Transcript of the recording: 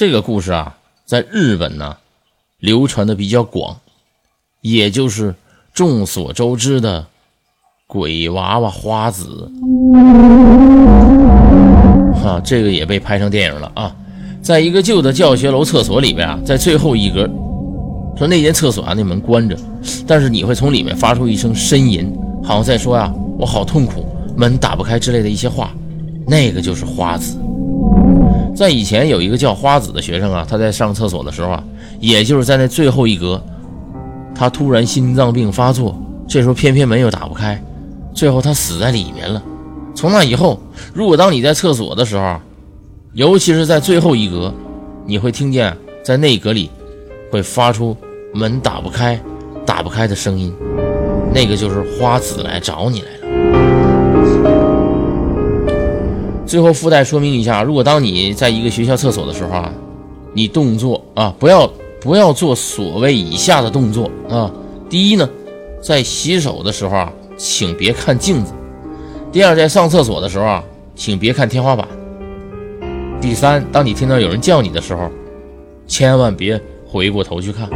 这个故事啊，在日本呢流传的比较广，也就是众所周知的鬼娃娃花子。啊，这个也被拍成电影了啊！在一个旧的教学楼厕所里边啊，在最后一格，说那间厕所啊，那门关着，但是你会从里面发出一声呻吟，好像在说呀，我好痛苦，门打不开之类的一些话。那个就是花子。在以前有一个叫花子的学生啊，他在上厕所的时候啊，也就是在那最后一格，他突然心脏病发作，这时候偏偏门又打不开，最后他死在里面了。从那以后，如果当你在厕所的时候，尤其是在最后一格，你会听见在内格里会发出门打不开、打不开的声音，那个就是花子来找你来了。最后附带说明一下，如果当你在一个学校厕所的时候啊，你动作啊不要不要做所谓以下的动作啊。第一呢，在洗手的时候啊，请别看镜子。第二，在上厕所的时候啊，请别看天花板。第三，当你听到有人叫你的时候，千万别回过头去看。